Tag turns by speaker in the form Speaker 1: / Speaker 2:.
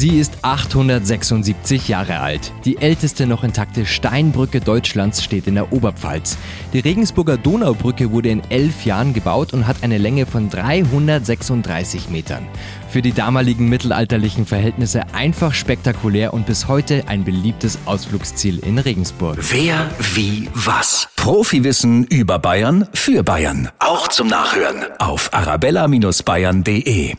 Speaker 1: Sie ist 876 Jahre alt. Die älteste noch intakte Steinbrücke Deutschlands steht in der Oberpfalz. Die Regensburger Donaubrücke wurde in elf Jahren gebaut und hat eine Länge von 336 Metern. Für die damaligen mittelalterlichen Verhältnisse einfach spektakulär und bis heute ein beliebtes Ausflugsziel in Regensburg.
Speaker 2: Wer, wie, was? Profiwissen über Bayern für Bayern. Auch zum Nachhören auf arabella-bayern.de.